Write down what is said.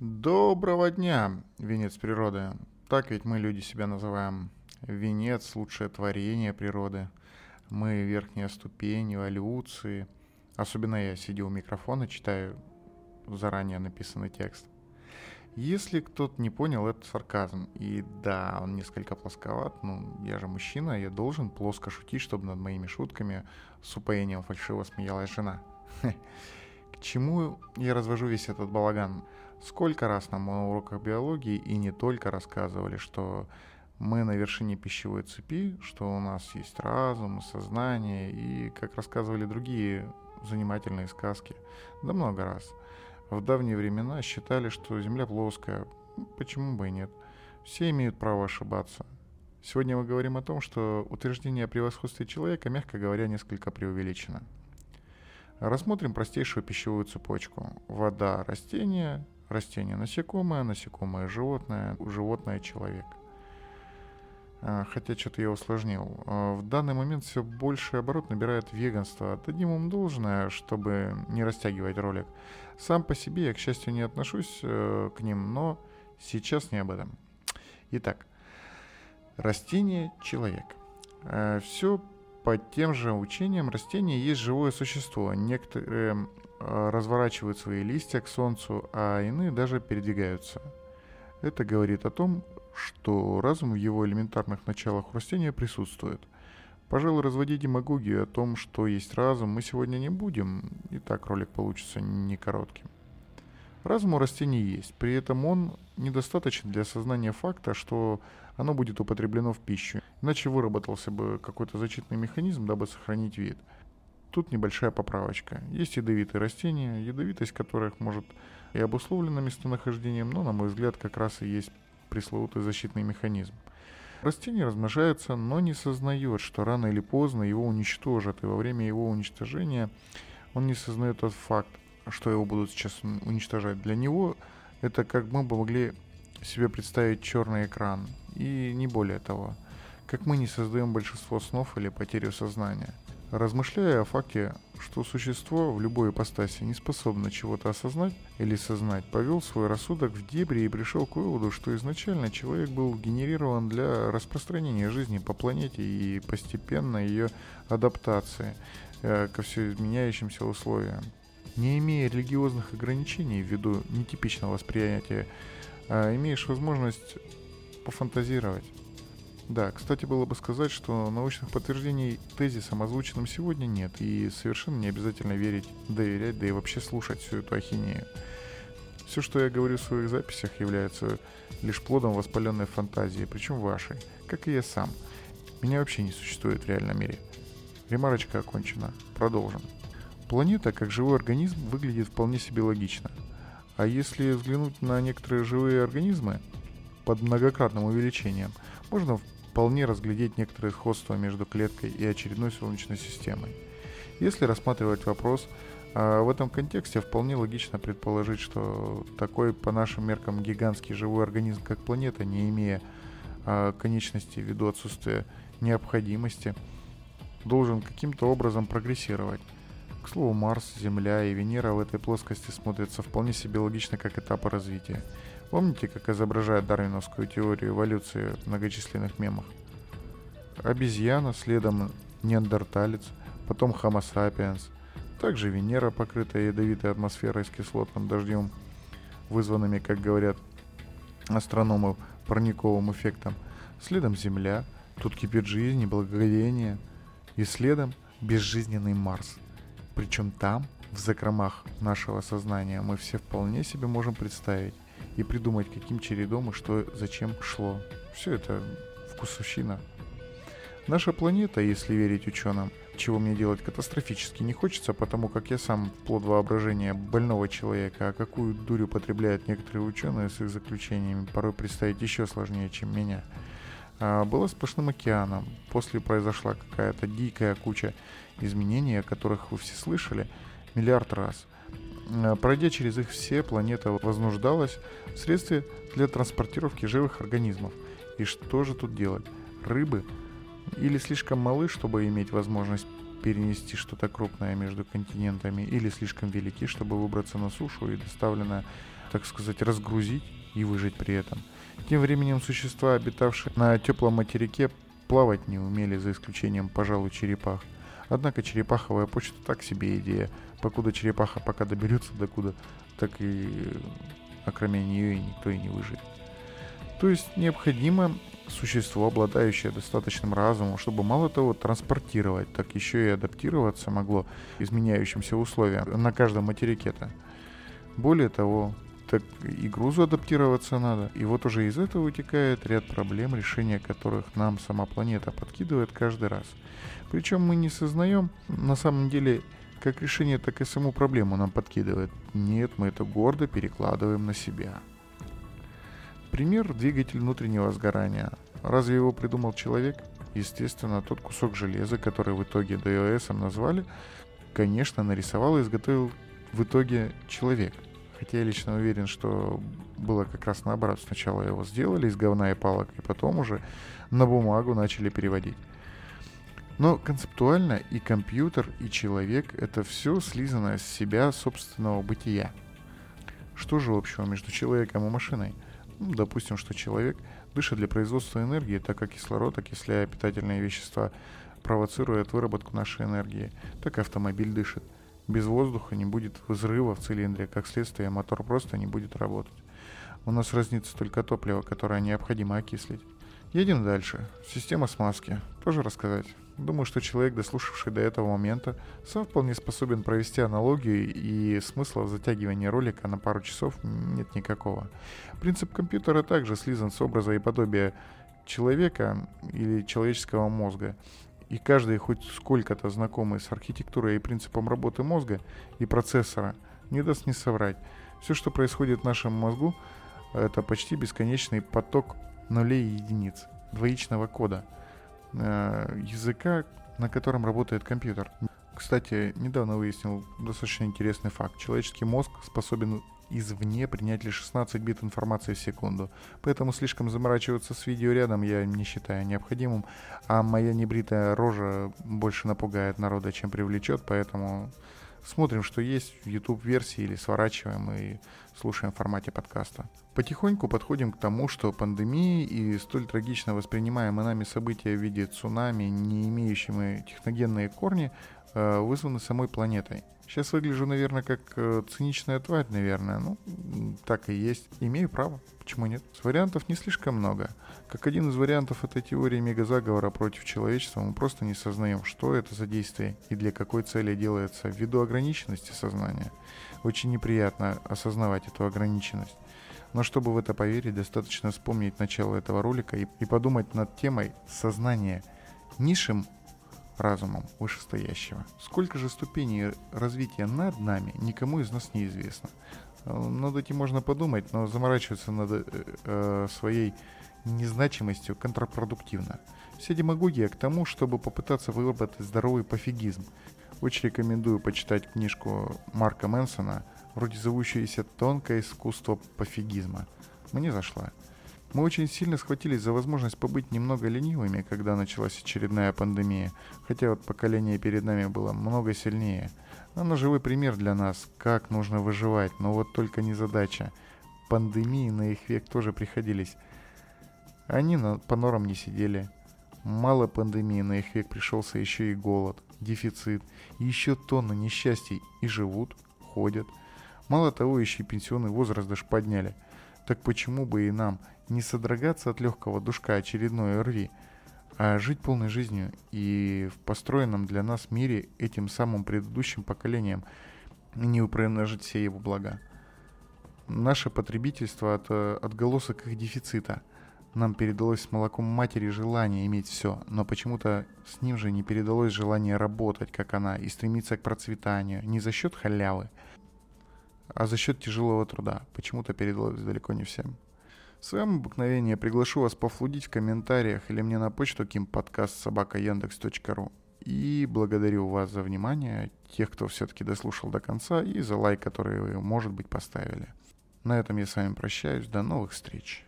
Доброго дня, венец природы. Так ведь мы, люди, себя называем. Венец – лучшее творение природы. Мы – верхняя ступень эволюции. Особенно я, сидя у микрофона, читаю заранее написанный текст. Если кто-то не понял, это сарказм. И да, он несколько плосковат, ну, я же мужчина, я должен плоско шутить, чтобы над моими шутками с упоением фальшиво смеялась жена. К чему я развожу весь этот балаган? Сколько раз нам на уроках биологии и не только рассказывали, что мы на вершине пищевой цепи, что у нас есть разум, сознание, и как рассказывали другие занимательные сказки. Да много раз. В давние времена считали, что Земля плоская. Почему бы и нет? Все имеют право ошибаться. Сегодня мы говорим о том, что утверждение о превосходстве человека, мягко говоря, несколько преувеличено. Рассмотрим простейшую пищевую цепочку. Вода – растение, растение – насекомое, насекомое – животное, животное – человек. А, хотя что-то я усложнил. А, в данный момент все больше оборот набирает веганство. Отдадим им должное, чтобы не растягивать ролик. Сам по себе я, к счастью, не отношусь э, к ним, но сейчас не об этом. Итак, растение – человек. Э, все по тем же учениям растения есть живое существо. Некоторые э, разворачивают свои листья к солнцу, а иные даже передвигаются. Это говорит о том, что разум в его элементарных началах растения присутствует. Пожалуй, разводить демагогию о том, что есть разум, мы сегодня не будем, и так ролик получится не коротким. Разум у растений есть, при этом он недостаточен для осознания факта, что оно будет употреблено в пищу, иначе выработался бы какой-то защитный механизм, дабы сохранить вид. Тут небольшая поправочка. Есть ядовитые растения, ядовитость которых может и обусловлена местонахождением, но, на мой взгляд, как раз и есть пресловутый защитный механизм. Растение размножается, но не сознает, что рано или поздно его уничтожат, и во время его уничтожения он не сознает тот факт, что его будут сейчас уничтожать. Для него это как мы бы могли себе представить черный экран, и не более того. Как мы не создаем большинство снов или потерю сознания – Размышляя о факте, что существо в любой ипостаси не способно чего-то осознать или сознать, повел свой рассудок в дебри и пришел к выводу, что изначально человек был генерирован для распространения жизни по планете и постепенно ее адаптации э, ко все изменяющимся условиям. Не имея религиозных ограничений ввиду нетипичного восприятия, э, имеешь возможность пофантазировать. Да, кстати, было бы сказать, что научных подтверждений тезисам, озвученным сегодня, нет, и совершенно не обязательно верить, доверять, да и вообще слушать всю эту ахинею. Все, что я говорю в своих записях, является лишь плодом воспаленной фантазии, причем вашей, как и я сам. Меня вообще не существует в реальном мире. Ремарочка окончена. Продолжим. Планета, как живой организм, выглядит вполне себе логично. А если взглянуть на некоторые живые организмы под многократным увеличением, можно вполне разглядеть некоторые сходства между клеткой и очередной Солнечной системой. Если рассматривать вопрос, а, в этом контексте вполне логично предположить, что такой по нашим меркам гигантский живой организм, как планета, не имея а, конечности ввиду отсутствия необходимости, должен каким-то образом прогрессировать. К слову, Марс, Земля и Венера в этой плоскости смотрятся вполне себе логично как этапы развития. Помните, как изображает дарвиновскую теорию эволюции в многочисленных мемах? Обезьяна, следом неандерталец, потом Homo sapiens, также Венера, покрытая ядовитой атмосферой с кислотным дождем, вызванными, как говорят астрономы, парниковым эффектом, следом Земля, тут кипит жизнь и благоговение, и следом безжизненный Марс. Причем там, в закромах нашего сознания, мы все вполне себе можем представить, и придумать, каким чередом и что зачем шло. Все это вкусовщина. Наша планета, если верить ученым, чего мне делать катастрофически не хочется, потому как я сам плод воображения больного человека, а какую дурь употребляют некоторые ученые с их заключениями, порой представить еще сложнее, чем меня. А, была сплошным океаном. После произошла какая-то дикая куча изменений, о которых вы все слышали миллиард раз – Э, пройдя через их все, планета вознуждалась в средстве для транспортировки живых организмов. И что же тут делать? Рыбы или слишком малы, чтобы иметь возможность перенести что-то крупное между континентами, или слишком велики, чтобы выбраться на сушу и доставлено так сказать, разгрузить и выжить при этом. Тем временем существа, обитавшие на теплом материке, плавать не умели, за исключением, пожалуй, черепах. Однако черепаховая почта так себе идея. Покуда черепаха пока доберется докуда, так и окроме нее и никто и не выживет. То есть необходимо существо, обладающее достаточным разумом, чтобы мало того транспортировать, так еще и адаптироваться могло изменяющимся условиям на каждом материке-то. Более того, так и грузу адаптироваться надо. И вот уже из этого вытекает ряд проблем, решение которых нам сама планета подкидывает каждый раз. Причем мы не сознаем, на самом деле, как решение, так и саму проблему нам подкидывает. Нет, мы это гордо перекладываем на себя. Пример – двигатель внутреннего сгорания. Разве его придумал человек? Естественно, тот кусок железа, который в итоге ДОС назвали, конечно, нарисовал и изготовил в итоге человек. Хотя я лично уверен, что было как раз наоборот. Сначала его сделали из говна и палок, и потом уже на бумагу начали переводить. Но концептуально и компьютер, и человек — это все слизано с себя собственного бытия. Что же общего между человеком и машиной? Ну, допустим, что человек дышит для производства энергии, так как кислород, окисляя питательные вещества, провоцирует выработку нашей энергии, так и автомобиль дышит. Без воздуха не будет взрыва в цилиндре, как следствие мотор просто не будет работать. У нас разнится только топливо, которое необходимо окислить. Едем дальше. Система смазки. Тоже рассказать. Думаю, что человек, дослушавший до этого момента, сам вполне способен провести аналогию и смысла в затягивании ролика на пару часов нет никакого. Принцип компьютера также слизан с образа и подобия человека или человеческого мозга. И каждый хоть сколько-то знакомый с архитектурой и принципом работы мозга и процессора не даст не соврать. Все, что происходит в нашем мозгу, это почти бесконечный поток нулей и единиц, двоичного кода – Э, языка, на котором работает компьютер. Кстати, недавно выяснил достаточно интересный факт. Человеческий мозг способен извне принять лишь 16 бит информации в секунду. Поэтому слишком заморачиваться с видео рядом я не считаю необходимым, а моя небритая рожа больше напугает народа, чем привлечет, поэтому смотрим, что есть в YouTube-версии или сворачиваем и слушаем в формате подкаста. Потихоньку подходим к тому, что пандемии и столь трагично воспринимаемые нами события в виде цунами, не имеющими техногенные корни, э, вызваны самой планетой. Сейчас выгляжу, наверное, как э, циничная тварь, наверное. Ну, так и есть. Имею право. Почему нет? С вариантов не слишком много. Как один из вариантов этой теории мегазаговора против человечества, мы просто не сознаем, что это за действие и для какой цели делается ввиду ограниченности сознания. Очень неприятно осознавать эту ограниченность. Но чтобы в это поверить, достаточно вспомнить начало этого ролика и, и подумать над темой сознания низшим разумом вышестоящего. Сколько же ступеней развития над нами, никому из нас неизвестно. Э, над этим можно подумать, но заморачиваться над э, э, своей незначимостью контрпродуктивно. Вся демагогия к тому, чтобы попытаться выработать здоровый пофигизм. Очень рекомендую почитать книжку Марка Мэнсона – вроде зовущееся «Тонкое искусство пофигизма». Мне зашла. Мы очень сильно схватились за возможность побыть немного ленивыми, когда началась очередная пандемия, хотя вот поколение перед нами было много сильнее. Оно живой пример для нас, как нужно выживать, но вот только не задача. Пандемии на их век тоже приходились. Они на, по норам не сидели. Мало пандемии на их век пришелся еще и голод, дефицит, еще тонна несчастий, и живут, ходят – Мало того, еще и пенсионный возраст даже подняли. Так почему бы и нам не содрогаться от легкого душка очередной РВИ, а жить полной жизнью и в построенном для нас мире этим самым предыдущим поколением не упрямножить все его блага. Наше потребительство от отголосок их дефицита. Нам передалось с молоком матери желание иметь все, но почему-то с ним же не передалось желание работать, как она, и стремиться к процветанию, не за счет халявы, а за счет тяжелого труда. Почему-то передалось далеко не всем. В своем обыкновении приглашу вас пофлудить в комментариях или мне на почту яндекс.ру. И благодарю вас за внимание, тех, кто все-таки дослушал до конца, и за лайк, который вы, может быть, поставили. На этом я с вами прощаюсь. До новых встреч.